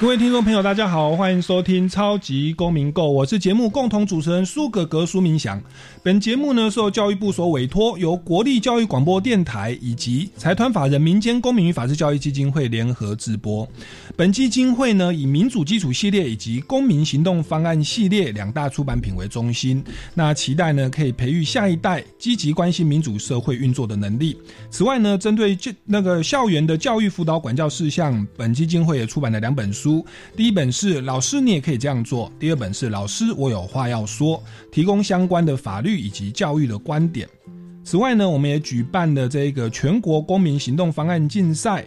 各位听众朋友，大家好，欢迎收听《超级公民购》，我是节目共同主持人苏格格苏明祥。本节目呢受教育部所委托，由国立教育广播电台以及财团法人民间公民与法治教育基金会联合直播。本基金会呢以民主基础系列以及公民行动方案系列两大出版品为中心，那期待呢可以培育下一代积极关心民主社会运作的能力。此外呢，针对这那个校园的教育辅导管教事项，本基金会也出版了两本书。第一本是老师，你也可以这样做；第二本是老师，我有话要说，提供相关的法律以及教育的观点。此外呢，我们也举办了这个全国公民行动方案竞赛，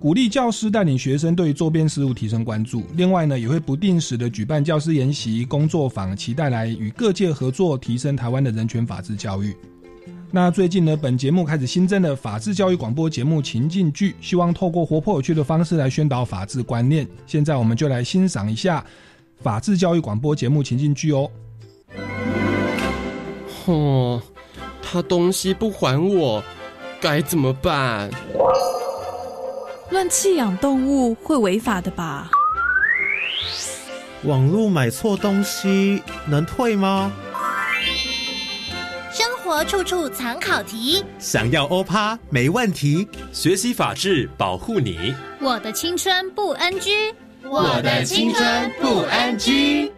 鼓励教师带领学生对周边事务提升关注。另外呢，也会不定时的举办教师研习工作坊，期待来与各界合作，提升台湾的人权法治教育。那最近呢，本节目开始新增的法治教育广播节目情境剧，希望透过活泼有趣的方式来宣导法治观念。现在我们就来欣赏一下法治教育广播节目情境剧哦。哦，他东西不还我，该怎么办？乱弃养动物会违法的吧？网络买错东西能退吗？活处处藏考题，想要欧趴没问题。学习法治，保护你。我的青春不 NG，我的青春不 NG。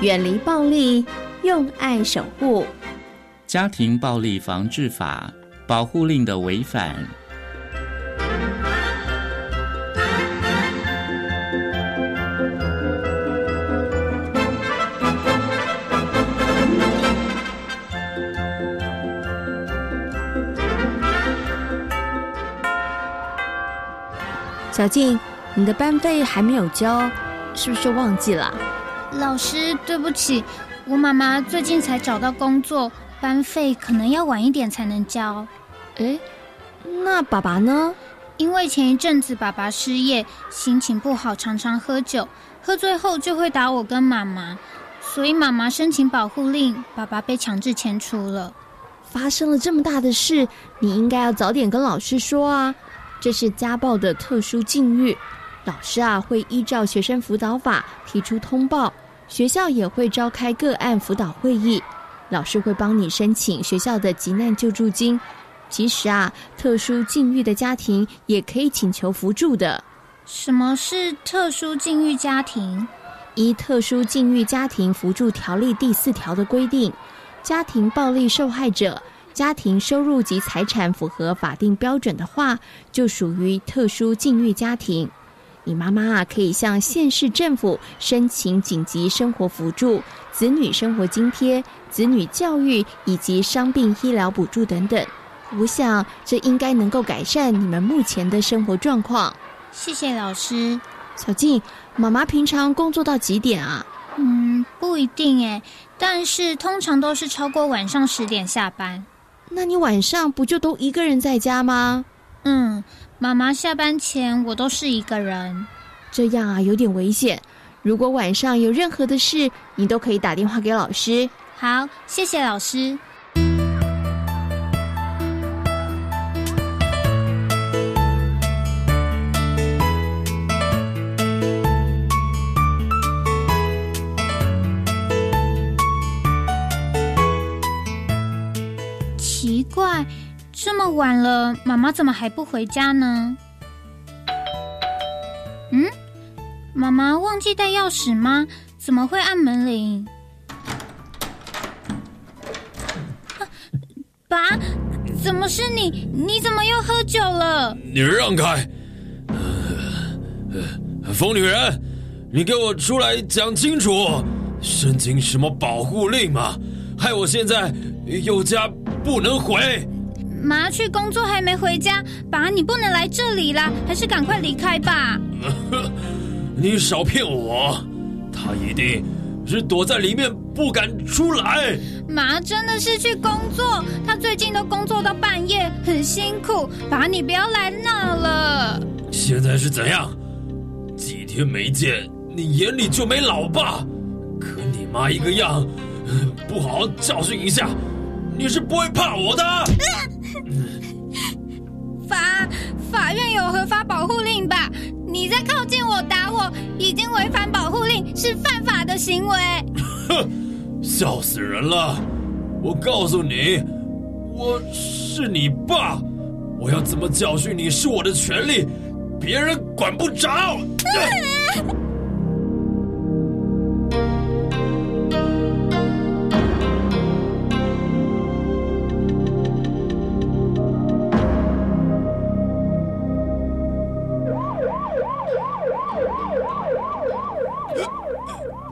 远离暴力，用爱守护。家庭暴力防治法保护令的违反。小静，你的班费还没有交，是不是忘记了？老师，对不起，我妈妈最近才找到工作，班费可能要晚一点才能交。哎，那爸爸呢？因为前一阵子爸爸失业，心情不好，常常喝酒，喝醉后就会打我跟妈妈，所以妈妈申请保护令，爸爸被强制迁出了。发生了这么大的事，你应该要早点跟老师说啊。这是家暴的特殊境遇，老师啊会依照学生辅导法提出通报，学校也会召开个案辅导会议，老师会帮你申请学校的急难救助金。其实啊，特殊境遇的家庭也可以请求扶助的。什么是特殊境遇家庭？依《特殊境遇家庭扶助条例》第四条的规定，家庭暴力受害者。家庭收入及财产符合法定标准的话，就属于特殊境遇家庭。你妈妈啊，可以向县市政府申请紧急生活扶助、子女生活津贴、子女教育以及伤病医疗补助等等。我想这应该能够改善你们目前的生活状况。谢谢老师。小静，妈妈平常工作到几点啊？嗯，不一定诶，但是通常都是超过晚上十点下班。那你晚上不就都一个人在家吗？嗯，妈妈下班前我都是一个人，这样啊有点危险。如果晚上有任何的事，你都可以打电话给老师。好，谢谢老师。怪，这么晚了，妈妈怎么还不回家呢？嗯，妈妈忘记带钥匙吗？怎么会按门铃？爸，怎么是你？你怎么又喝酒了？你让开！疯女人，你给我出来讲清楚！申请什么保护令嘛？害我现在有家不能回。妈去工作还没回家，爸你不能来这里啦，还是赶快离开吧。你少骗我，他一定是躲在里面不敢出来。妈真的是去工作，他最近都工作到半夜，很辛苦。爸你不要来闹了。现在是怎样？几天没见，你眼里就没老爸？可你妈一个样，不好好教训一下，你是不会怕我的。法法院有合法保护令吧？你在靠近我打我，已经违反保护令，是犯法的行为。哼，笑死人了！我告诉你，我是你爸，我要怎么教训你是我的权利，别人管不着。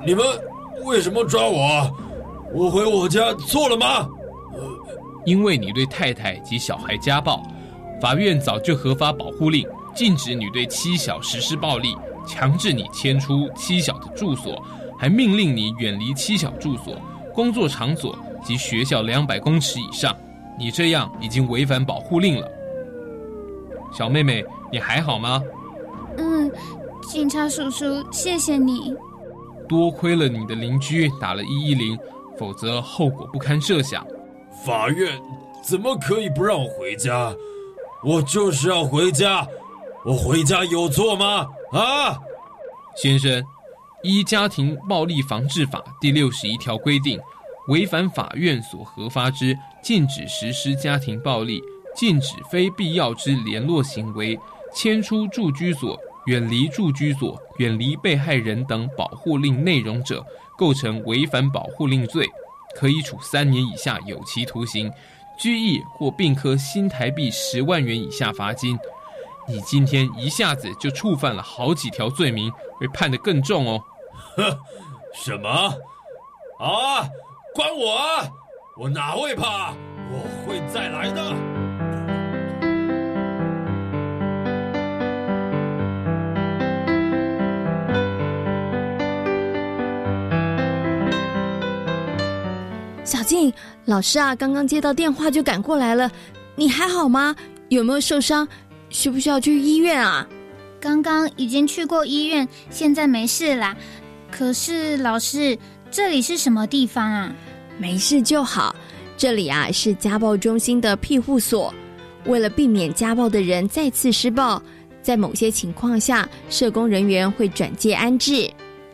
你们为什么抓我？我回我家错了吗？因为你对太太及小孩家暴，法院早就核发保护令，禁止你对妻小实施暴力，强制你迁出妻小的住所，还命令你远离妻小住所、工作场所及学校两百公尺以上。你这样已经违反保护令了。小妹妹，你还好吗？嗯，警察叔叔，谢谢你。多亏了你的邻居打了一一零，否则后果不堪设想。法院怎么可以不让我回家？我就是要回家，我回家有错吗？啊，先生，依《家庭暴力防治法》第六十一条规定，违反法院所核发之禁止实施家庭暴力、禁止非必要之联络行为、迁出住居所。远离住居所、远离被害人等保护令内容者，构成违反保护令罪，可以处三年以下有期徒刑、拘役或并科新台币十万元以下罚金。你今天一下子就触犯了好几条罪名，会判得更重哦。哼，什么？啊，关我啊！我哪会怕？我会再来的。静，老师啊，刚刚接到电话就赶过来了。你还好吗？有没有受伤？需不需要去医院啊？刚刚已经去过医院，现在没事啦。可是老师，这里是什么地方啊？没事就好。这里啊是家暴中心的庇护所。为了避免家暴的人再次施暴，在某些情况下，社工人员会转介安置。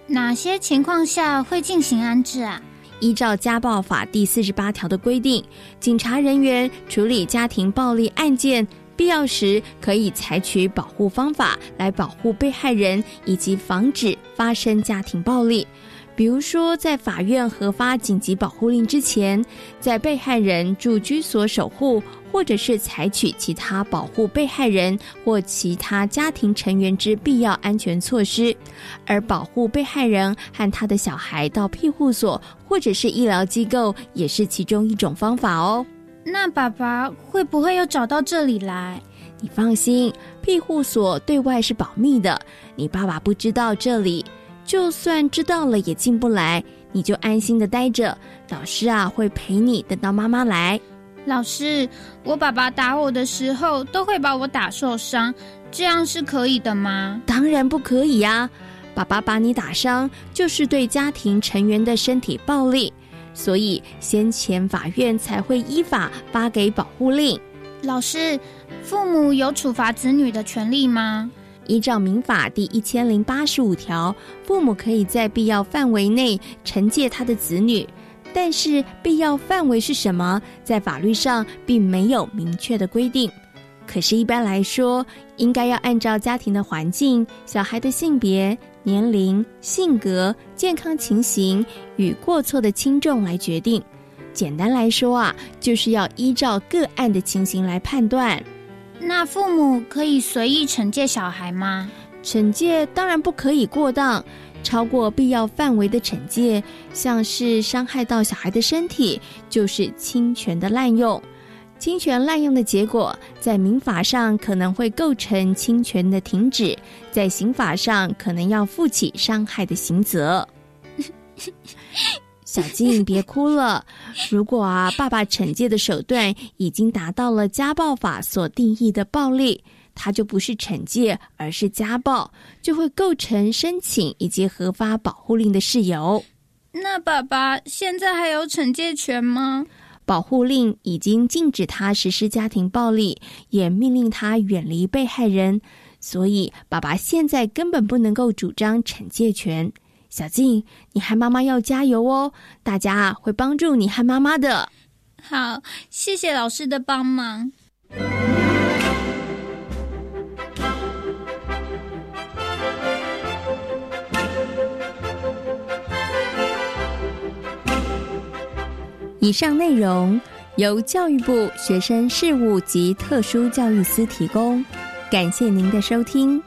哪些情况下会进行安置啊？依照家暴法第四十八条的规定，警察人员处理家庭暴力案件，必要时可以采取保护方法来保护被害人以及防止发生家庭暴力。比如说，在法院核发紧急保护令之前，在被害人住居所守护，或者是采取其他保护被害人或其他家庭成员之必要安全措施，而保护被害人和他的小孩到庇护所或者是医疗机构，也是其中一种方法哦。那爸爸会不会又找到这里来？你放心，庇护所对外是保密的，你爸爸不知道这里。就算知道了也进不来，你就安心的待着。老师啊，会陪你等到妈妈来。老师，我爸爸打我的时候都会把我打受伤，这样是可以的吗？当然不可以呀！爸爸把你打伤，就是对家庭成员的身体暴力，所以先前法院才会依法发给保护令。老师，父母有处罚子女的权利吗？依照民法第一千零八十五条，父母可以在必要范围内惩戒他的子女，但是必要范围是什么，在法律上并没有明确的规定。可是，一般来说，应该要按照家庭的环境、小孩的性别、年龄、性格、健康情形与过错的轻重来决定。简单来说啊，就是要依照个案的情形来判断。那父母可以随意惩戒小孩吗？惩戒当然不可以过当，超过必要范围的惩戒，像是伤害到小孩的身体，就是侵权的滥用。侵权滥用的结果，在民法上可能会构成侵权的停止，在刑法上可能要负起伤害的刑责。小静，别哭了。如果啊，爸爸惩戒的手段已经达到了家暴法所定义的暴力，它就不是惩戒，而是家暴，就会构成申请以及核发保护令的事由。那爸爸现在还有惩戒权吗？保护令已经禁止他实施家庭暴力，也命令他远离被害人，所以爸爸现在根本不能够主张惩戒权。小静，你和妈妈要加油哦！大家会帮助你和妈妈的。好，谢谢老师的帮忙。以上内容由教育部学生事务及特殊教育司提供，感谢您的收听。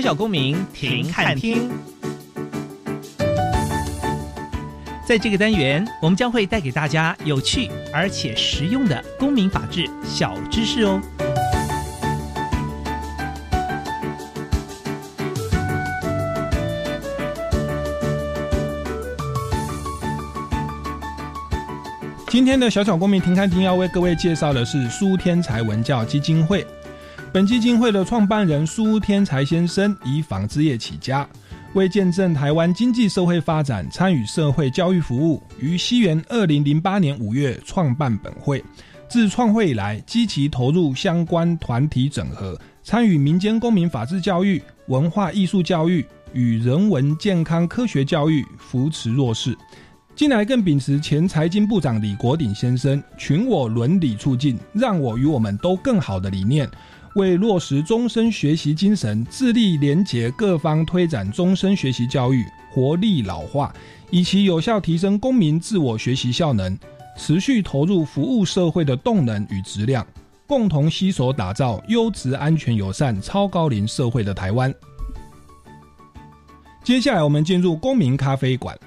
小小公民停看听，在这个单元，我们将会带给大家有趣而且实用的公民法治小知识哦。今天的小小公民停看听要为各位介绍的是苏天才文教基金会。本基金会的创办人苏天才先生以纺织业起家，为见证台湾经济社会发展，参与社会教育服务，于西元二零零八年五月创办本会。自创会以来，积极投入相关团体整合，参与民间公民法治教育、文化艺术教育与人文健康科学教育，扶持弱势。近来更秉持前财经部长李国鼎先生“群我伦理促进，让我与我们都更好”的理念。为落实终身学习精神，致力连结各方推展终身学习教育，活力老化，以其有效提升公民自我学习效能，持续投入服务社会的动能与质量，共同携手打造优质、安全、友善、超高龄社会的台湾。接下来，我们进入公民咖啡馆。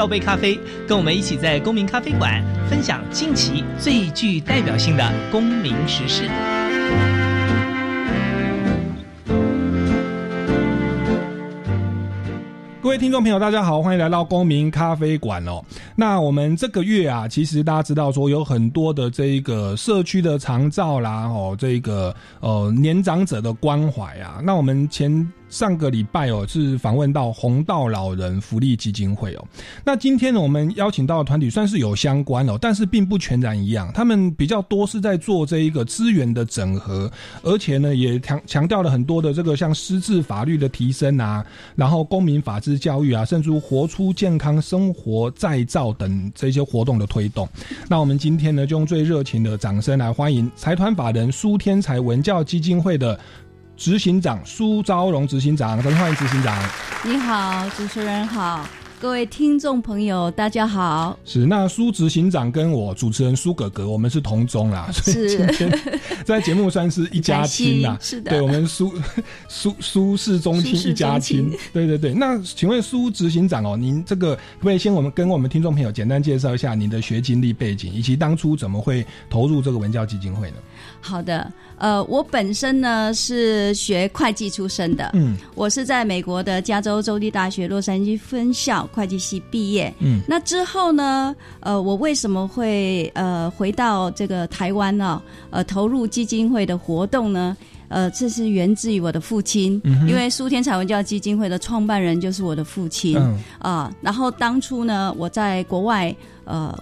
倒杯咖啡，跟我们一起在公民咖啡馆分享近期最具代表性的公民时事。各位听众朋友，大家好，欢迎来到公民咖啡馆哦。那我们这个月啊，其实大家知道说有很多的这一个社区的长照啦，哦，这个呃年长者的关怀啊。那我们前。上个礼拜哦，是访问到红道老人福利基金会哦。那今天呢，我们邀请到的团体算是有相关哦，但是并不全然一样。他们比较多是在做这一个资源的整合，而且呢，也强强调了很多的这个像师资法律的提升啊，然后公民法治教育啊，甚至活出健康生活再造等这些活动的推动。那我们今天呢，就用最热情的掌声来欢迎财团法人苏天才文教基金会的。执行长苏昭荣执行长，欢迎执行长。你好，主持人好。各位听众朋友，大家好。是那苏执行长跟我主持人苏哥哥，我们是同宗啦，所以今天在节目算是一家亲啦。是的，对我们苏苏苏氏中亲一家亲。对对对，那请问苏执行长哦，您这个可不可以先我们跟我们听众朋友简单介绍一下您的学经历背景，以及当初怎么会投入这个文教基金会呢？好的，呃，我本身呢是学会计出身的，嗯，我是在美国的加州州立大学洛杉矶分校。会计系毕业，嗯，那之后呢？呃，我为什么会呃回到这个台湾呢？呃，投入基金会的活动呢？呃，这是源自于我的父亲，因为苏天彩文教基金会的创办人就是我的父亲啊。然后当初呢，我在国外呃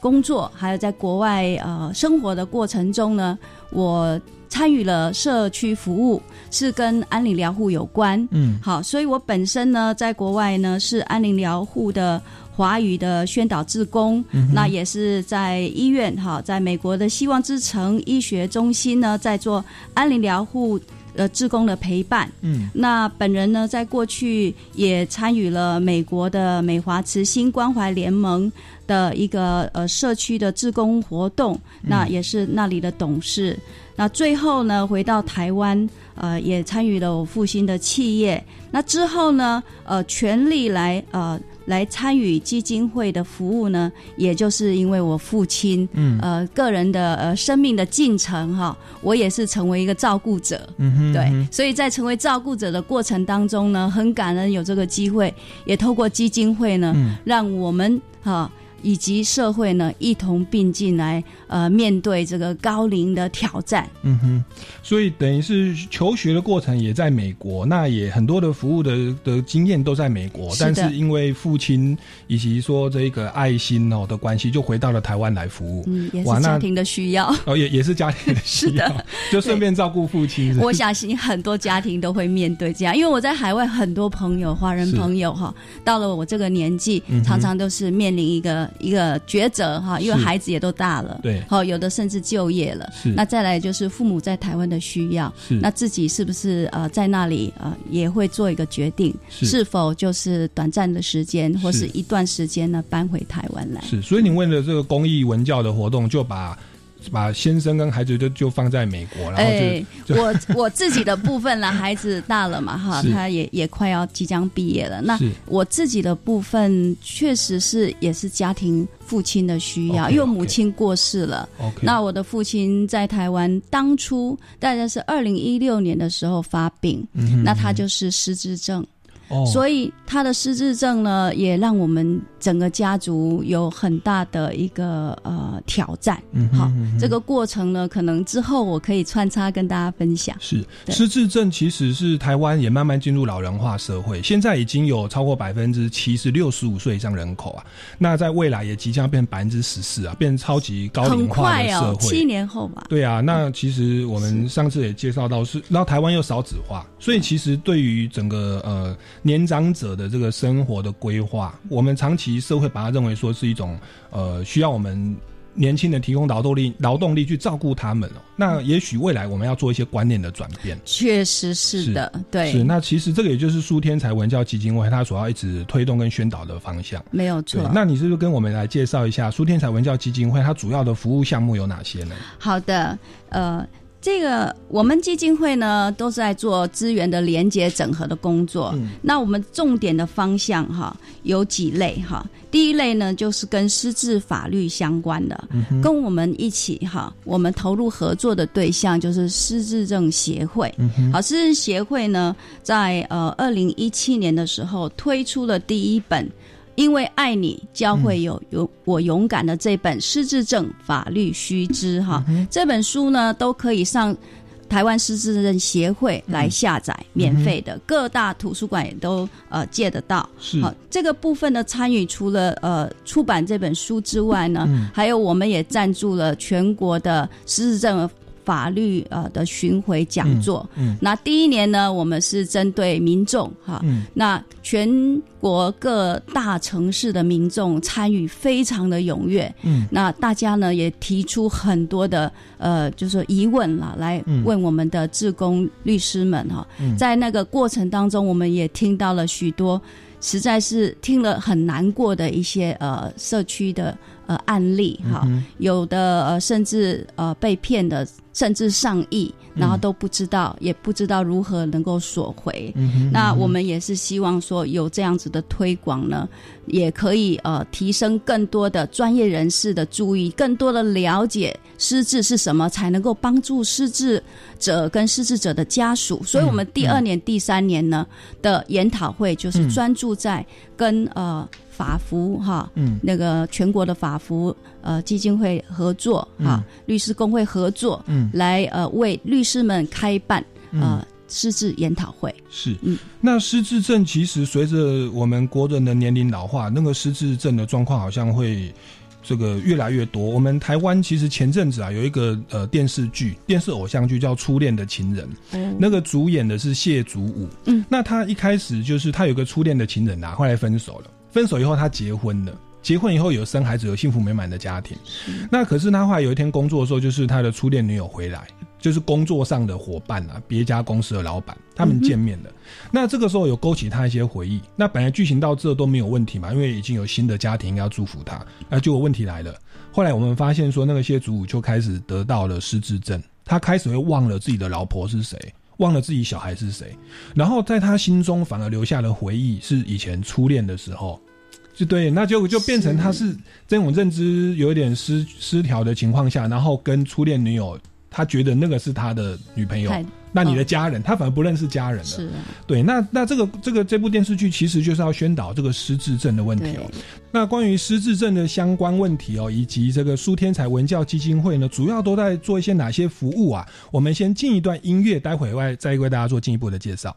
工作，还有在国外呃生活的过程中呢，我参与了社区服务，是跟安宁疗护有关。嗯，好，所以我本身呢，在国外呢是安宁疗护的华语的宣导志工，嗯那也是在医院哈，在美国的希望之城医学中心呢，在做安宁疗护。呃，志工的陪伴，嗯，那本人呢，在过去也参与了美国的美华慈心关怀联盟的一个呃社区的志工活动，那也是那里的董事。那最后呢，回到台湾，呃，也参与了我父亲的企业。那之后呢，呃，全力来呃。来参与基金会的服务呢，也就是因为我父亲，嗯，呃，个人的呃生命的进程哈，我也是成为一个照顾者，嗯哼，对，所以在成为照顾者的过程当中呢，很感恩有这个机会，也透过基金会呢，让我们哈。以及社会呢，一同并进来，呃，面对这个高龄的挑战。嗯哼，所以等于是求学的过程也在美国，那也很多的服务的的经验都在美国，但是因为父亲以及说这个爱心哦的关系，就回到了台湾来服务。嗯，也是家庭的需要。哦，也 也是家庭的需要，就顺便照顾父亲。我相信很多家庭都会面对这样，因为我在海外很多朋友，华人朋友哈，到了我这个年纪，常常都是面临一个。一个抉择哈，因为孩子也都大了，对，好有的甚至就业了，是。那再来就是父母在台湾的需要，是。那自己是不是呃在那里呃也会做一个决定，是否就是短暂的时间或是一段时间呢搬回台湾来？是。所以你问的这个公益文教的活动，就把。把先生跟孩子就就放在美国，然后就我 我自己的部分了，孩子大了嘛，哈，他也也快要即将毕业了。那我自己的部分确实是也是家庭父亲的需要，因为母亲过世了。那我的父亲在台湾当初大概是二零一六年的时候发病，那他就是失智症。所以他的失智症呢，也让我们整个家族有很大的一个呃挑战。嗯好，这个过程呢，可能之后我可以穿插跟大家分享。是失智症其实是台湾也慢慢进入老人化社会，现在已经有超过百分之七十六十五岁以上人口啊。那在未来也即将变百分之十四啊，变成超级高龄化的社会。七年后吧。对啊，那其实我们上次也介绍到是，然后台湾又少子化，所以其实对于整个呃。年长者的这个生活的规划，我们长期社会把它认为说是一种呃需要我们年轻人提供劳动力劳动力去照顾他们哦。那也许未来我们要做一些观念的转变，确实是的，对。是那其实这个也就是苏天才文教基金会它所要一直推动跟宣导的方向，没有错。那你是不是跟我们来介绍一下苏天才文教基金会它主要的服务项目有哪些呢？好的，呃。这个我们基金会呢，都是在做资源的连接整合的工作。那我们重点的方向哈有几类哈。第一类呢，就是跟失智法律相关的，跟我们一起哈，我们投入合作的对象就是失智症协会。好，失智协会呢，在呃二零一七年的时候推出了第一本。因为爱你，教会有勇我勇敢的这本失智症法律须知哈，这本书呢都可以上台湾失智症协会来下载，免费的，各大图书馆也都呃借得到。好，这个部分的参与，除了呃出版这本书之外呢，还有我们也赞助了全国的失智症。法律呃的巡回讲座，嗯，那第一年呢，我们是针对民众哈，嗯，那全国各大城市的民众参与非常的踊跃，嗯，那大家呢也提出很多的呃，就是疑问啦，来问我们的志工律师们哈，在那个过程当中，我们也听到了许多实在是听了很难过的一些呃社区的呃案例哈，有的呃甚至呃被骗的。甚至上亿，然后都不知道，也不知道如何能够索回。那我们也是希望说，有这样子的推广呢，也可以呃提升更多的专业人士的注意，更多的了解失智是什么，才能够帮助失智者跟失智者的家属。所以，我们第二年、第三年呢的研讨会就是专注在跟呃。法服哈，嗯，那个全国的法服呃基金会合作哈，律师工会合作，嗯，来呃为律师们开办呃失智研讨会。是，嗯，那失智症其实随着我们国人的年龄老化，那个失智症的状况好像会这个越来越多。我们台湾其实前阵子啊，有一个呃电视剧、电视偶像剧叫《初恋的情人》，嗯那个主演的是谢祖武。嗯，那他一开始就是他有个初恋的情人啊，后来分手了。分手以后，他结婚了。结婚以后有生孩子，有幸福美满的家庭。那可是他后来有一天工作的时候，就是他的初恋女友回来，就是工作上的伙伴啊，别家公司的老板，他们见面了。那这个时候有勾起他一些回忆。那本来剧情到这都没有问题嘛，因为已经有新的家庭要祝福他。那就有问题来了。后来我们发现说，那个谢祖武就开始得到了失智症，他开始会忘了自己的老婆是谁，忘了自己小孩是谁，然后在他心中反而留下了回忆，是以前初恋的时候。就对，那就就变成他是这种认知有点失失调的情况下，然后跟初恋女友，他觉得那个是他的女朋友，那你的家人，他反而不认识家人了。是，对，那那这个这个这部电视剧其实就是要宣导这个失智症的问题哦。那关于失智症的相关问题哦，以及这个苏天才文教基金会呢，主要都在做一些哪些服务啊？我们先进一段音乐，待会外再为大家做进一步的介绍。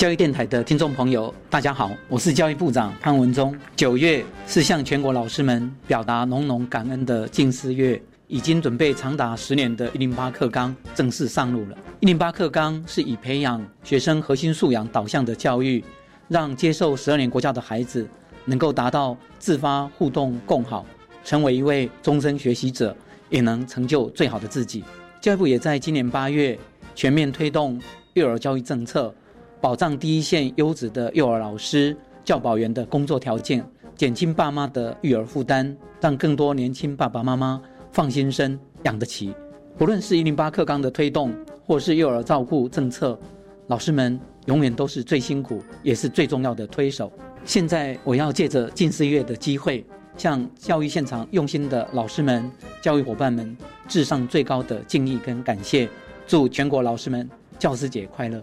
教育电台的听众朋友，大家好，我是教育部长潘文忠。九月是向全国老师们表达浓浓感恩的近思月，已经准备长达十年的“一零八课纲”正式上路了。“一零八课纲”是以培养学生核心素养导向的教育，让接受十二年国教的孩子能够达到自发互动共好，成为一位终身学习者，也能成就最好的自己。教育部也在今年八月全面推动幼儿教育政策。保障第一线优质的幼儿老师、教保员的工作条件，减轻爸妈的育儿负担，让更多年轻爸爸妈妈放心生养得起。不论是一零八课纲的推动，或是幼儿照顾政策，老师们永远都是最辛苦也是最重要的推手。现在我要借着近四月的机会，向教育现场用心的老师们、教育伙伴们致上最高的敬意跟感谢。祝全国老师们教师节快乐！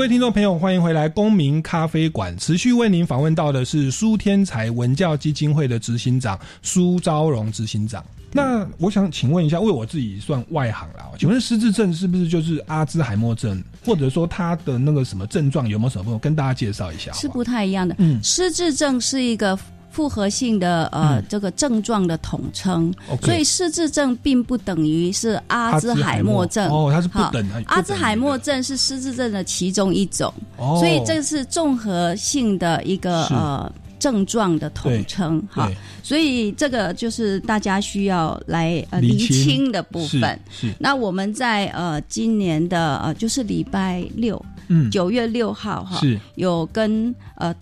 各位听众朋友，欢迎回来公民咖啡馆。持续为您访问到的是苏天才文教基金会的执行长苏昭荣执行长。那我想请问一下，为我自己算外行啦，请问失智症是不是就是阿兹海默症，或者说他的那个什么症状有没有什么？跟大家介绍一下。是不太一样的。嗯，失智症是一个。复合性的呃这个症状的统称，所以失智症并不等于是阿兹海默症。哦，它是不等的。阿兹海默症是失智症的其中一种，所以这是综合性的一个呃症状的统称。哈。所以这个就是大家需要来呃厘清。的部分。是。那我们在呃今年的呃就是礼拜六，嗯，九月六号哈，是。有跟呃。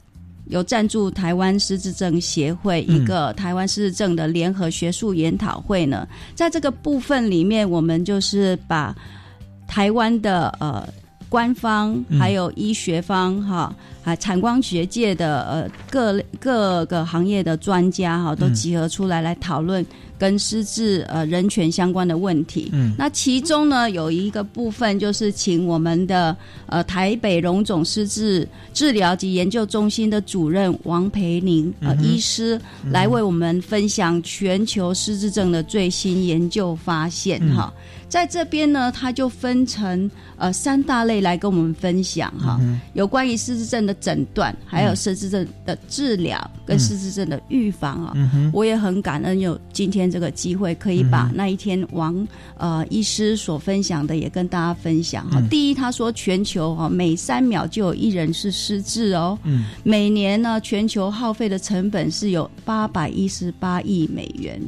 有赞助台湾失智症协会一个台湾失智症的联合学术研讨会呢，在这个部分里面，我们就是把台湾的呃官方还有医学方哈，还产光学界的呃各各个行业的专家哈，都集合出来来讨论。跟失智呃人权相关的问题，嗯，那其中呢有一个部分就是请我们的呃台北荣总失智治疗及研究中心的主任王培宁呃医师来为我们分享全球失智症的最新研究发现哈。在这边呢，他就分成呃三大类来跟我们分享哈，有关于失智症的诊断，还有失智症的治疗跟失智症的预防啊。我也很感恩有今天这个机会，可以把那一天王呃医师所分享的也跟大家分享哈。第一，他说全球哈每三秒就有一人是失智哦，每年呢全球耗费的成本是有八百一十八亿美元。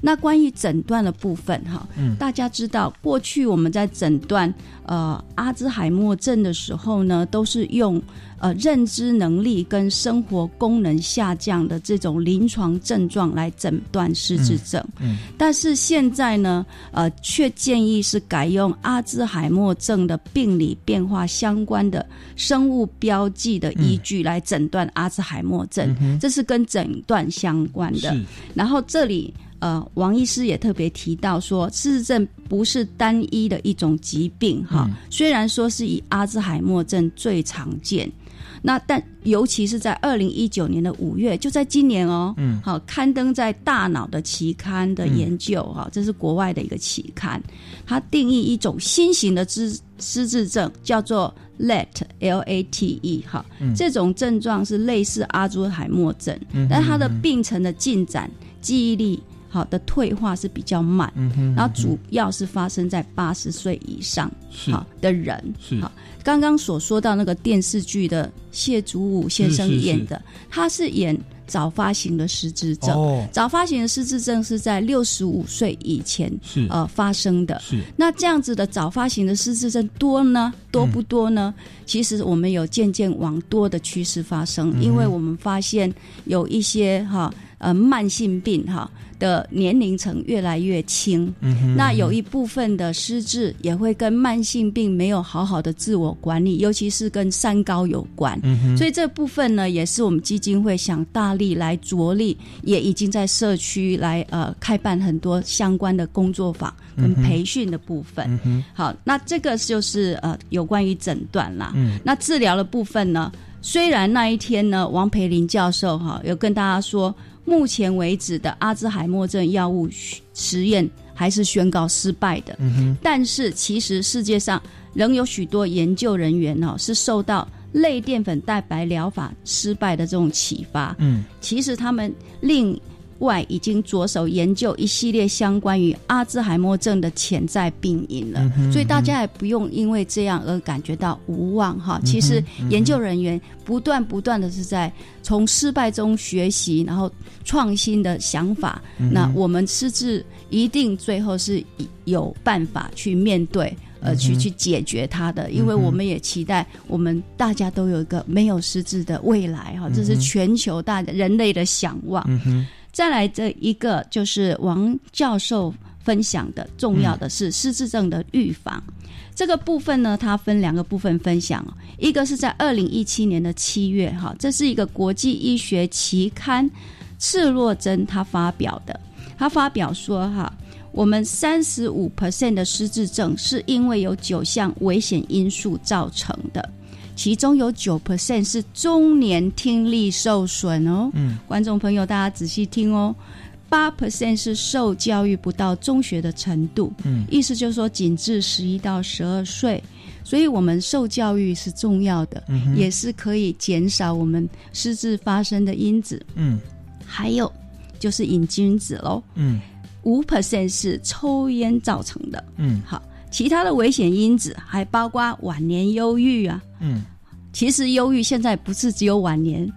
那关于诊断的部分哈，大家知道。过去我们在诊断呃阿兹海默症的时候呢，都是用呃认知能力跟生活功能下降的这种临床症状来诊断失智症。嗯，但是现在呢，呃，却建议是改用阿兹海默症的病理变化相关的生物标记的依据来诊断阿兹海默症，这是跟诊断相关的。然后这里。呃，王医师也特别提到说，失智症不是单一的一种疾病哈。虽然说是以阿兹海默症最常见，那但尤其是在二零一九年的五月，就在今年哦，嗯，好，刊登在《大脑》的期刊的研究哈，这是国外的一个期刊，它定义一种新型的失失智症，叫做 LAT，L A T E 哈，这种症状是类似阿兹海默症，嗯但它的病程的进展、记忆力。好的退化是比较慢，然后主要是发生在八十岁以上好的人。是好，刚刚所说到那个电视剧的谢祖武先生演的，他是演早发型的失智症。早发型的失智症是在六十五岁以前是呃发生的。是那这样子的早发型的失智症多呢？多不多呢？其实我们有渐渐往多的趋势发生，因为我们发现有一些哈呃慢性病哈。的年龄层越来越轻，那有一部分的失智也会跟慢性病没有好好的自我管理，尤其是跟三高有关。所以这部分呢，也是我们基金会想大力来着力，也已经在社区来呃开办很多相关的工作坊跟培训的部分。好，那这个就是呃有关于诊断啦。那治疗的部分呢，虽然那一天呢，王培林教授哈有跟大家说。目前为止的阿兹海默症药物实验还是宣告失败的，但是其实世界上仍有许多研究人员哦是受到类淀粉蛋白疗法失败的这种启发。嗯，其实他们另。外已经着手研究一系列相关于阿兹海默症的潜在病因了，所以大家也不用因为这样而感觉到无望哈。其实研究人员不断不断的是在从失败中学习，然后创新的想法。那我们失智一定最后是有办法去面对，呃，去去解决它的。因为我们也期待我们大家都有一个没有失智的未来哈，这是全球大人类的想望。再来这一个就是王教授分享的重要的是失智症的预防。这个部分呢，它分两个部分分享，一个是在二零一七年的七月哈，这是一个国际医学期刊《赤洛针》他发表的，他发表说哈，我们三十五 percent 的失智症是因为有九项危险因素造成的。其中有九 percent 是中年听力受损哦，嗯，观众朋友大家仔细听哦，八 percent 是受教育不到中学的程度，嗯，意思就是说仅至十一到十二岁，所以我们受教育是重要的，嗯，也是可以减少我们失智发生的因子，嗯，还有就是瘾君子喽，嗯，五 percent 是抽烟造成的，嗯，好。其他的危险因子还包括晚年忧郁啊，嗯，其实忧郁现在不是只有晚年，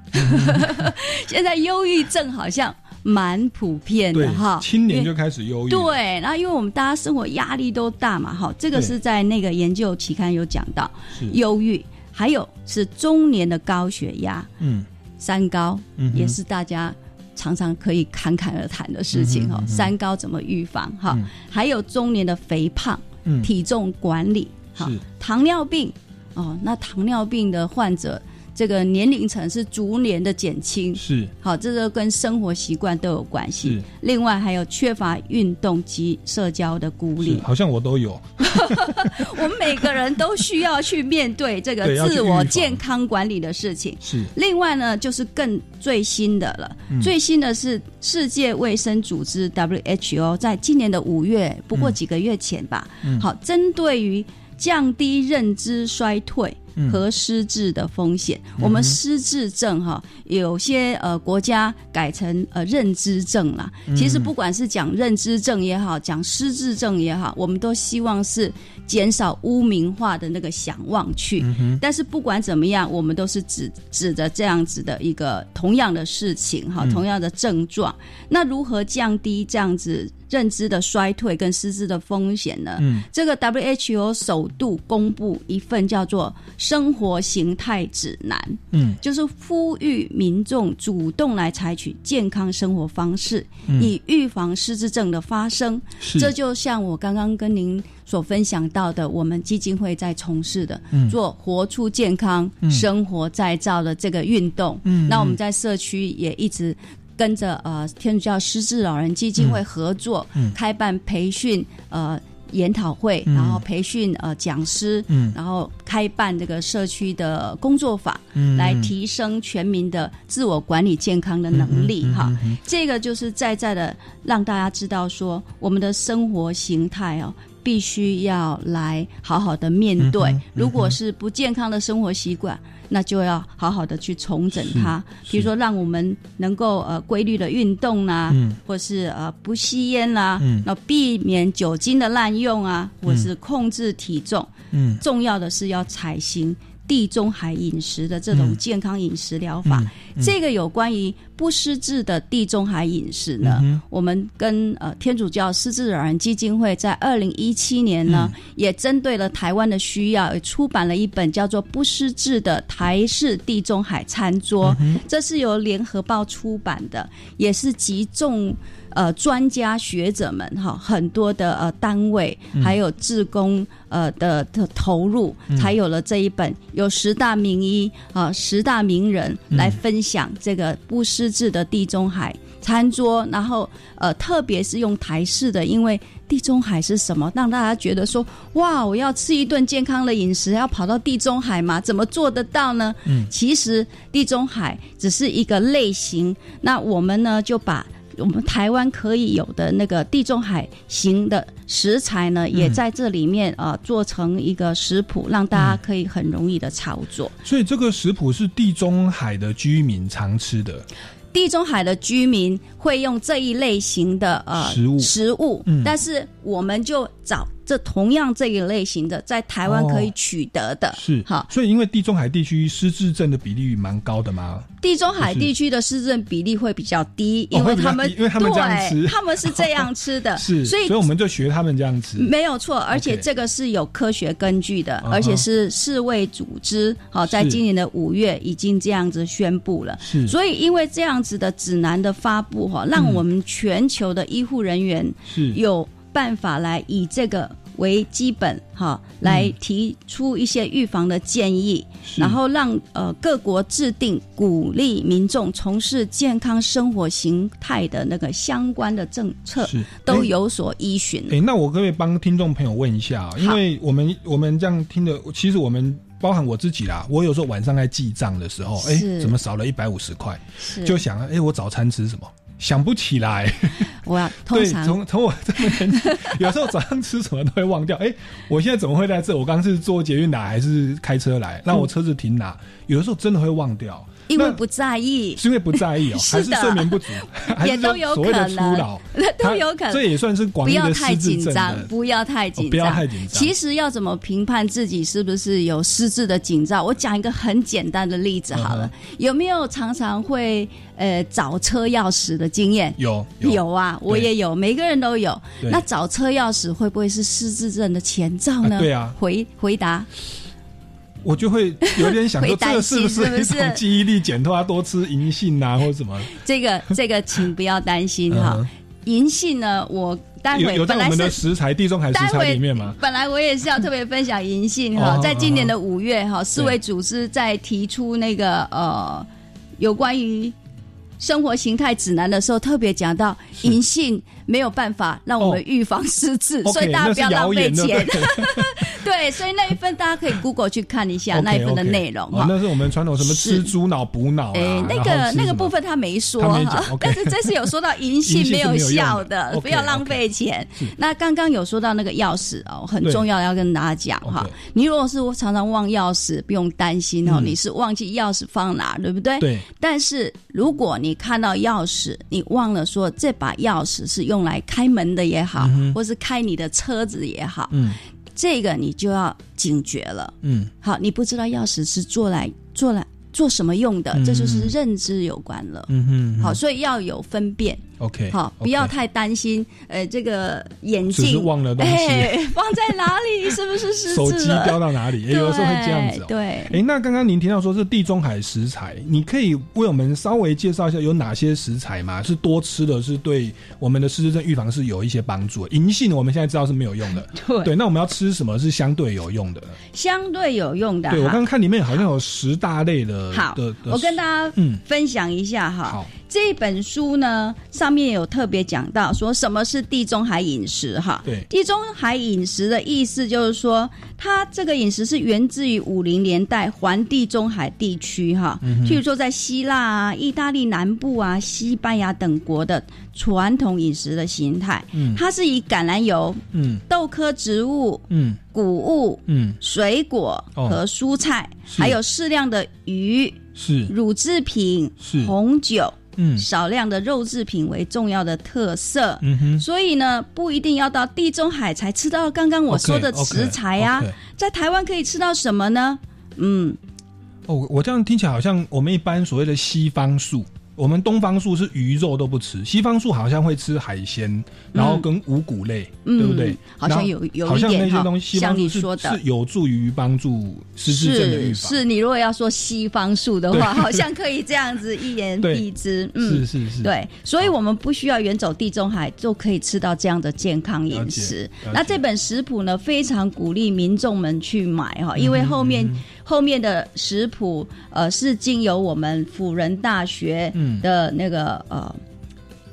现在忧郁症好像蛮普遍的哈，青年就开始忧郁，对，然后因为我们大家生活压力都大嘛，哈，这个是在那个研究期刊有讲到，忧郁，还有是中年的高血压，嗯，三高，嗯也是大家常常可以侃侃而谈的事情哈，三高怎么预防哈，还有中年的肥胖。体重管理，好，糖尿病，哦，那糖尿病的患者。这个年龄层是逐年的减轻，是好，这个跟生活习惯都有关系。另外还有缺乏运动及社交的孤立，好像我都有。我们每个人都需要去面对这个自我健康管理的事情。是。另外呢，就是更最新的了，最新的是世界卫生组织 WHO 在今年的五月，不过几个月前吧，好，针对于降低认知衰退。和失智的风险，我们失智症哈，有些呃国家改成呃认知症啦。其实不管是讲认知症也好，讲失智症也好，我们都希望是减少污名化的那个想望去。但是不管怎么样，我们都是指指着这样子的一个同样的事情哈，同样的症状。那如何降低这样子？认知的衰退跟失智的风险呢？嗯，这个 WHO 首度公布一份叫做《生活形态指南》，嗯，就是呼吁民众主动来采取健康生活方式，以预防失智症的发生。这就像我刚刚跟您所分享到的，我们基金会在从事的做活出健康生活再造的这个运动。嗯，那我们在社区也一直。跟着呃天主教失智老人基金会合作，开办培训呃研讨会，然后培训呃讲师，嗯，然后开办这个社区的工作坊，嗯，来提升全民的自我管理健康的能力哈。这个就是在在的让大家知道说，我们的生活形态哦，必须要来好好的面对。如果是不健康的生活习惯。那就要好好的去重整它，比如说让我们能够呃规律的运动啦，或是呃不吸烟啦，那避免酒精的滥用啊，或是控制体重。嗯，重要的是要采行。地中海饮食的这种健康饮食疗法，这个有关于不失智的地中海饮食呢？我们跟呃天主教失智老人基金会在二零一七年呢，也针对了台湾的需要，出版了一本叫做《不失智的台式地中海餐桌》，这是由联合报出版的，也是集中。呃，专家学者们哈，很多的呃单位，还有志工呃的的投入，才有了这一本有十大名医啊，十大名人来分享这个不失智的地中海餐桌。然后呃，特别是用台式的，因为地中海是什么，让大家觉得说哇，我要吃一顿健康的饮食，要跑到地中海吗？怎么做得到呢？嗯，其实地中海只是一个类型，那我们呢就把。我们台湾可以有的那个地中海型的食材呢，也在这里面啊做成一个食谱，让大家可以很容易的操作。所以这个食谱是地中海的居民常吃的。地中海的居民会用这一类型的呃食物，食物，但是我们就找。这同样这一类型的，在台湾可以取得的，是。好。所以因为地中海地区失智症的比例蛮高的嘛，地中海地区的失智症比例会比较低，因为他们因为他们这样吃，他们是这样吃的，是，所以所以我们就学他们这样吃，没有错。而且这个是有科学根据的，而且是世卫组织好在今年的五月已经这样子宣布了，是。所以因为这样子的指南的发布哈，让我们全球的医护人员是。有。办法来以这个为基本哈，来提出一些预防的建议，然后让呃各国制定鼓励民众从事健康生活形态的那个相关的政策，都有所依循。哎，那我可不可以帮听众朋友问一下？因为我们我们这样听的，其实我们包含我自己啦，我有时候晚上在记账的时候，哎，怎么少了一百五十块？就想哎，我早餐吃什么？想不起来，我要通常从从我这么年纪，有时候早上吃什么都会忘掉。哎，我现在怎么会在这？我刚是坐捷运来还是开车来？那我车子停哪？有的时候真的会忘掉。因为不在意，是因为不在意哦，还是睡眠不足，也都有可能，都有可能，这也算是广不要太紧张，不要太紧张，不要太紧张。其实要怎么评判自己是不是有失智的警兆？我讲一个很简单的例子好了，有没有常常会呃找车钥匙的经验？有有啊，我也有，每个人都有。那找车钥匙会不会是失智症的前兆呢？对啊，回回答。我就会有点想说，这个是不是一种记忆力减退啊？多吃银杏啊，或者什么？这个 这个，请不要担心哈。银杏呢，我待会有在我们的食材地中海食材里面吗？本来我也是要特别分享银杏哈，在今年的五月哈，世卫组织在提出那个呃，有关于生活形态指南的时候，特别讲到银杏。没有办法让我们预防失智，所以大家不要浪费钱。对，所以那一份大家可以 Google 去看一下那一份的内容哈。那是我们传统什么吃猪脑补脑哎，那个那个部分他没说哈，但是这是有说到银杏没有效的，不要浪费钱。那刚刚有说到那个钥匙哦，很重要要跟大家讲哈。你如果是常常忘钥匙，不用担心哦，你是忘记钥匙放哪，对不对？对。但是如果你看到钥匙，你忘了说这把钥匙是用。来开门的也好，或是开你的车子也好，嗯，这个你就要警觉了。嗯，好，你不知道钥匙是做来做来做什么用的，这就是认知有关了。嗯哼，好，所以要有分辨。OK，好，不要太担心。呃，这个眼镜忘了东西，放在哪里？是不是失手机掉到哪里？有的时候会这样子。对，哎，那刚刚您提到说是地中海食材，你可以为我们稍微介绍一下有哪些食材吗？是多吃的是对我们的失智症预防是有一些帮助。银杏我们现在知道是没有用的。对，对，那我们要吃什么是相对有用的？相对有用的。对我刚刚看里面好像有十大类的。好，我跟大家嗯分享一下哈。好。这本书呢，上面有特别讲到说什么是地中海饮食哈。对，地中海饮食的意思就是说，它这个饮食是源自于五零年代环地中海地区哈，譬如说在希腊啊、意大利南部啊、西班牙等国的传统饮食的形态。嗯，它是以橄榄油、嗯、豆科植物、嗯、谷物、嗯、水果和蔬菜，还有适量的鱼。是。乳制品，是。红酒，嗯，少量的肉制品为重要的特色。嗯哼，所以呢，不一定要到地中海才吃到刚刚我说的食材啊，在台湾可以吃到什么呢？嗯，哦，我这样听起来好像我们一般所谓的西方素。我们东方素是鱼肉都不吃，西方素好像会吃海鲜，然后跟五谷类，对不对？好像有有好像那些东西，西方素是是有助于帮助失智症的预防。是你如果要说西方素的话，好像可以这样子一言 蔽之。嗯，是是是，对，所以我们不需要远走地中海就可以吃到这样的健康饮食。那这本食谱呢，非常鼓励民众们去买哈，因为后面。后面的食谱，呃，是经由我们辅仁大学的那个呃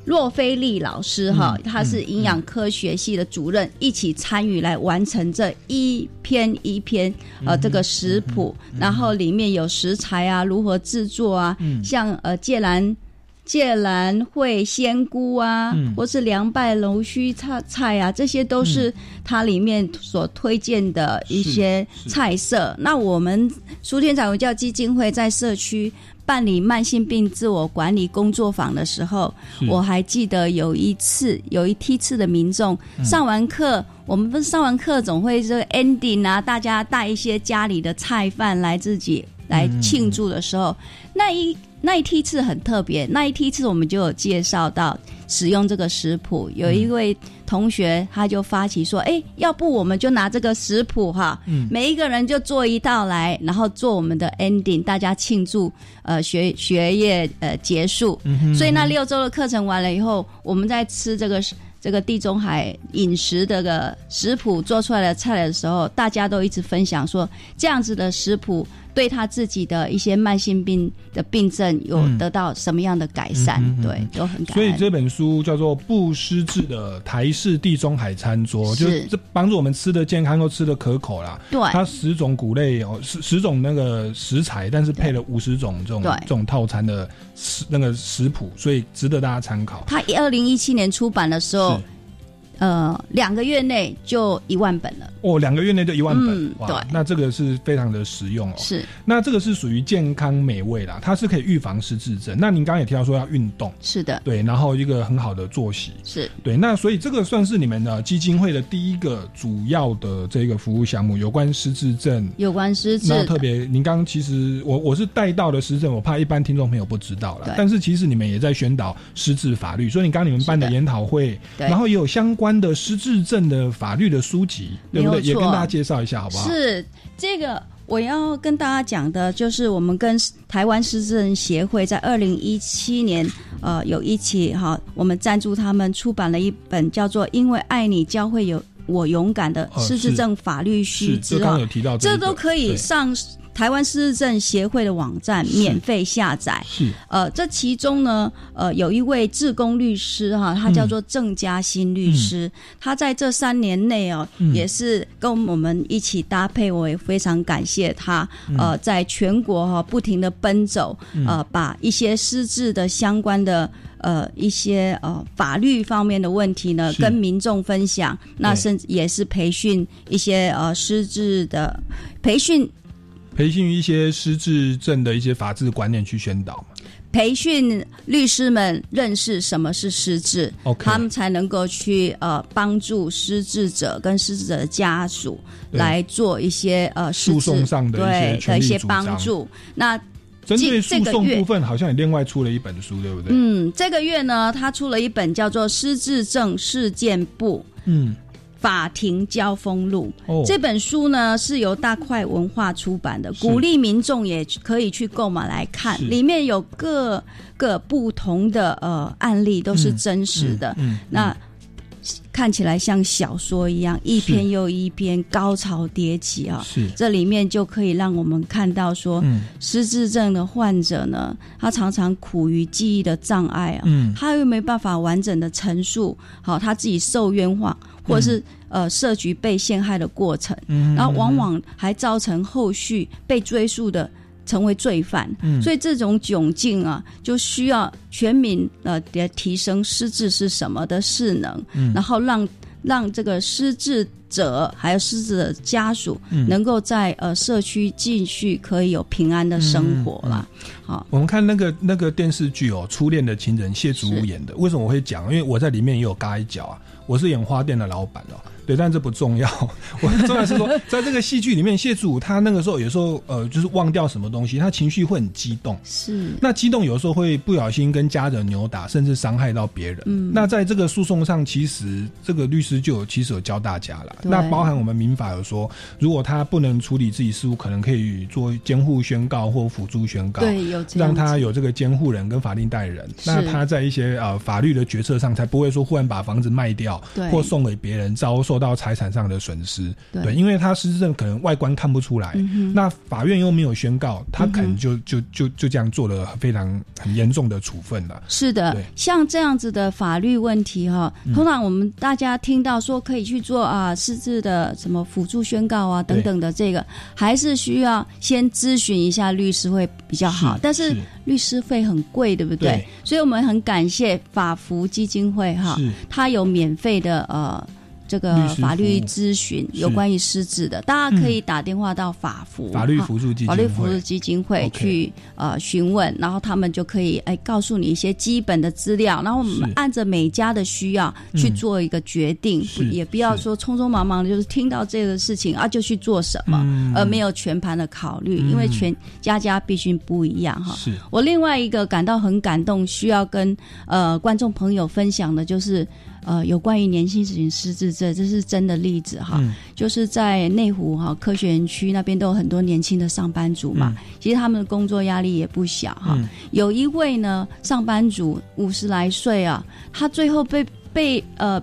洛菲利老师哈，他是营养科学系的主任，一起参与来完成这一篇一篇呃这个食谱，然后里面有食材啊，如何制作啊，像呃芥兰。芥兰会仙菇啊，或是凉拌龙须菜菜啊，这些都是它里面所推荐的一些菜色。那我们苏天彩文教基金会在社区办理慢性病自我管理工作坊的时候，我还记得有一次有一梯次的民众上完课，我们不是上完课总会这个 ending 啊，大家带一些家里的菜饭来自己来庆祝的时候，那一。那一梯次很特别，那一梯次我们就有介绍到使用这个食谱。有一位同学他就发起说：“哎，要不我们就拿这个食谱哈，每一个人就做一道来，然后做我们的 ending，大家庆祝呃学学业呃结束。所以那六周的课程完了以后，我们在吃这个这个地中海饮食这个食谱做出来的菜的时候，大家都一直分享说这样子的食谱。”对他自己的一些慢性病的病症有得到什么样的改善？对，都很感。所以这本书叫做《不失智的台式地中海餐桌》，就是这帮助我们吃的健康又吃的可口啦。对，它十种谷类哦，十十种那个食材，但是配了五十种这种这种套餐的食那个食谱，所以值得大家参考。它二零一七年出版的时候。呃，两个月内就一万本了。哦，两个月内就一万本，对，那这个是非常的实用哦。是，那这个是属于健康美味啦，它是可以预防失智症。那您刚刚也提到说要运动，是的，对，然后一个很好的作息，是对。那所以这个算是你们的基金会的第一个主要的这个服务项目，有关失智症，有关失智。那特别，您刚刚其实我我是带到的失智症，我怕一般听众朋友不知道了。但是其实你们也在宣导失智法律，所以你刚刚你们办的研讨会，然后也有相关的失智。证的法律的书籍，对不对？也跟大家介绍一下，好不好？是这个，我要跟大家讲的，就是我们跟台湾失智人协会在二零一七年，呃，有一起哈，我们赞助他们出版了一本叫做《因为爱你教会有我勇敢的失智症法律须知》刚刚有提到，这都可以上。台湾失智症协会的网站免费下载。是，呃，这其中呢，呃，有一位志工律师哈，他叫做郑嘉欣律师，他在这三年内哦，也是跟我们一起搭配，我也非常感谢他。呃，在全国哈不停的奔走，呃，把一些失智的相关的呃一些呃法律方面的问题呢，跟民众分享。那甚至也是培训一些呃失智的培训。培训一些失智症的一些法治观念去宣导培训律师们认识什么是失智他们才能够去呃帮助失智者跟失智者的家属来做一些呃诉讼上的对的一些帮助。那针对诉讼部分，好像也另外出了一本书，对不对？嗯，这个月呢，他出了一本叫做《失智症事件簿》。嗯。法庭交锋录。这本书呢，是由大块文化出版的，鼓励民众也可以去购买来看。里面有各个不同的呃案例，都是真实的。那看起来像小说一样，一篇又一篇，高潮迭起啊。是，这里面就可以让我们看到说，失智症的患者呢，他常常苦于记忆的障碍啊，嗯，他又没办法完整的陈述好他自己受冤枉，或者是呃设局被陷害的过程，嗯，然后往往还造成后续被追诉的。成为罪犯，所以这种窘境啊，就需要全民呃的提升失智是什么的势能，然后让让这个失智者还有失智的家属能够在呃社区继续可以有平安的生活了。好，我们看那个那个电视剧哦，《初恋的情人》，谢祖武演的。为什么我会讲？因为我在里面也有嘎一脚啊，我是演花店的老板哦。对，但这不重要。我重要是说，在这个戏剧里面，谢祖他那个时候有时候呃，就是忘掉什么东西，他情绪会很激动。是，那激动有时候会不小心跟家人扭打，甚至伤害到别人。嗯，那在这个诉讼上，其实这个律师就有其实有教大家了。那包含我们民法有说，如果他不能处理自己事务，可能可以做监护宣告或辅助宣告。对，有让他有这个监护人跟法定代理人。那他在一些呃法律的决策上，才不会说忽然把房子卖掉，对或送给别人，遭受。受到财产上的损失，对，因为他失智症可能外观看不出来，那法院又没有宣告，他可能就就就就这样做了非常很严重的处分了。是的，像这样子的法律问题哈，通常我们大家听到说可以去做啊失智的什么辅助宣告啊等等的，这个还是需要先咨询一下律师会比较好。但是律师费很贵，对不对？所以我们很感谢法服基金会哈，它有免费的呃。这个法律咨询有关于失智的，大家可以打电话到法服法律辅助基法律辅助基金会去呃询问，然后他们就可以哎告诉你一些基本的资料，然后我们按着每家的需要去做一个决定，也不要说匆匆忙忙的，就是听到这个事情啊就去做什么，而没有全盘的考虑，因为全家家必须不一样哈。是。我另外一个感到很感动，需要跟呃观众朋友分享的就是。呃，有关于年轻型失智症，这是真的例子哈。就是在内湖哈科学园区那边都有很多年轻的上班族嘛，其实他们的工作压力也不小哈。有一位呢上班族五十来岁啊，他最后被被呃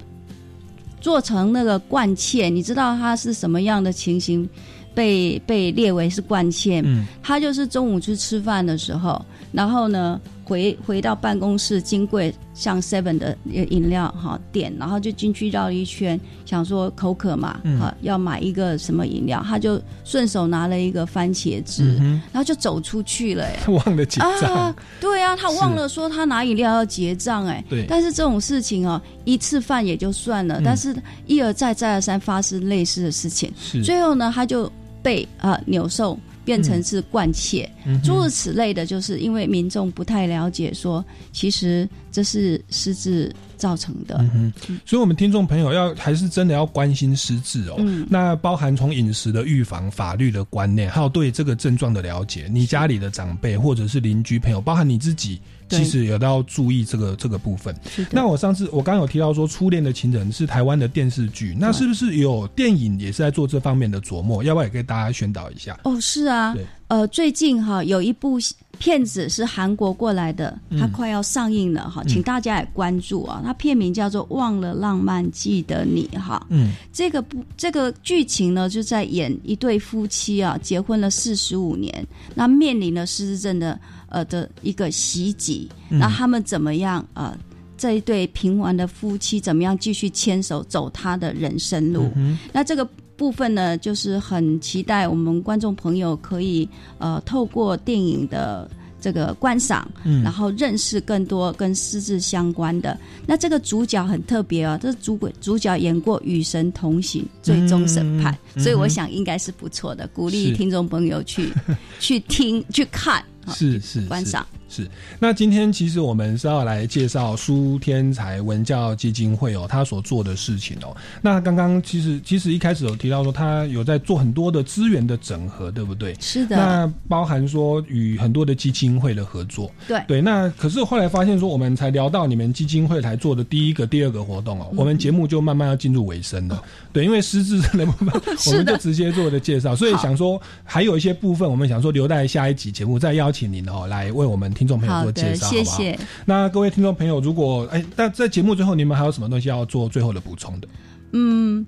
做成那个惯窃，你知道他是什么样的情形？被被列为是惯窃，他就是中午去吃饭的时候，然后呢。回回到办公室，金柜像 Seven 的饮料哈店，然后就进去绕了一圈，想说口渴嘛，哈要买一个什么饮料，他就顺手拿了一个番茄汁，然后就走出去了，忘了结账。对啊，他忘了说他拿饮料要结账，哎，对。但是这种事情哦，一次饭也就算了，但是一而再再而三发生类似的事情，最后呢，他就被啊扭受。变成是惯窃，诸如此类的，就是因为民众不太了解，说其实这是失智造成的。嗯所以，我们听众朋友要还是真的要关心失智哦。那包含从饮食的预防、法律的观念，还有对这个症状的了解，你家里的长辈或者是邻居朋友，包含你自己。其实也都要注意这个这个部分。那我上次我刚刚有提到说，《初恋的情人》是台湾的电视剧，那是不是有电影也是在做这方面的琢磨？要不要也给大家宣导一下？哦，是啊，呃，最近哈有一部片子是韩国过来的，它快要上映了哈，请大家也关注啊。它片名叫做《忘了浪漫记得你》哈。嗯，这个不这个剧情呢，就在演一对夫妻啊，结婚了四十五年，那面临了失智症的。呃的一个袭击，那他们怎么样？呃，这一对平凡的夫妻怎么样继续牵手走他的人生路？那这个部分呢，就是很期待我们观众朋友可以呃透过电影的这个观赏，然后认识更多跟狮子相关的。那这个主角很特别哦，这主主角演过《与神同行》《最终审判》，所以我想应该是不错的，鼓励听众朋友去 去听去看。是是观赏。是，那今天其实我们是要来介绍苏天才文教基金会哦，他所做的事情哦。那刚刚其实其实一开始有提到说，他有在做很多的资源的整合，对不对？是的。那包含说与很多的基金会的合作，对对。那可是后来发现说，我们才聊到你们基金会才做的第一个、第二个活动哦，我们节目就慢慢要进入尾声了。对，因为失智的部分，我们就直接做的介绍，所以想说还有一些部分，我们想说留待下一集节目再邀请您哦来为我们。听众朋友做介绍，好不好？那各位听众朋友，如果哎，那在节目最后，你们还有什么东西要做最后的补充的？嗯。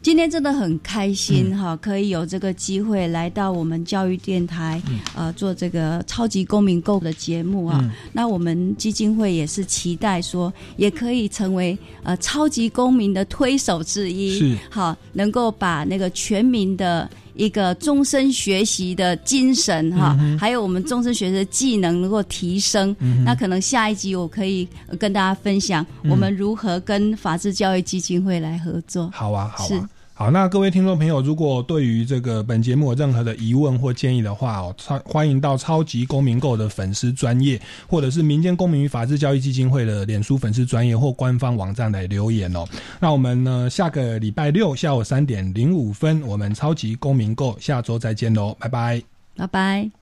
今天真的很开心哈，可以有这个机会来到我们教育电台，呃，做这个超级公民购的节目啊。那我们基金会也是期待说，也可以成为呃超级公民的推手之一，是好能够把那个全民的一个终身学习的精神哈，还有我们终身学习的技能能够提升。那可能下一集我可以跟大家分享我们如何跟法治教育基金会来合作。好啊，好啊。好，那各位听众朋友，如果对于这个本节目有任何的疑问或建议的话哦，超欢迎到超级公民购的粉丝专业，或者是民间公民与法治教育基金会的脸书粉丝专业或官方网站来留言哦。那我们呢，下个礼拜六下午三点零五分，我们超级公民购下周再见喽，拜拜，拜拜。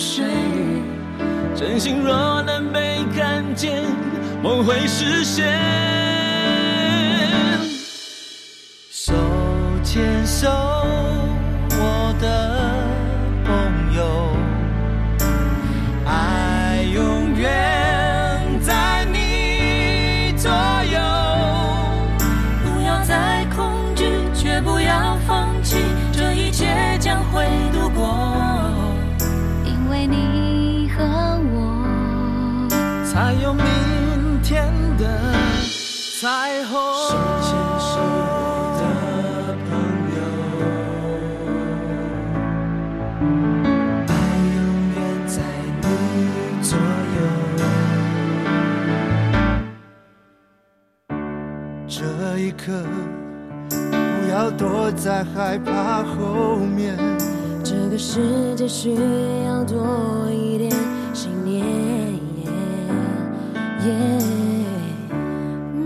水，真心若能被看见，梦会实现。手牵手，我的才有明天的彩虹。手牵手的朋友，爱永远在你左右。这一刻，不要躲在害怕后面。这个世界需要多一点信念。耶，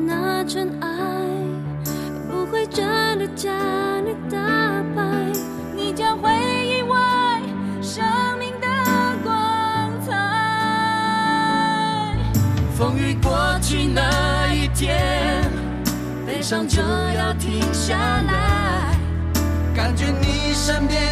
那纯爱不会真的将你打败，你将会意外生命的光彩。风雨过去那一天，悲伤就要停下来，感觉你身边。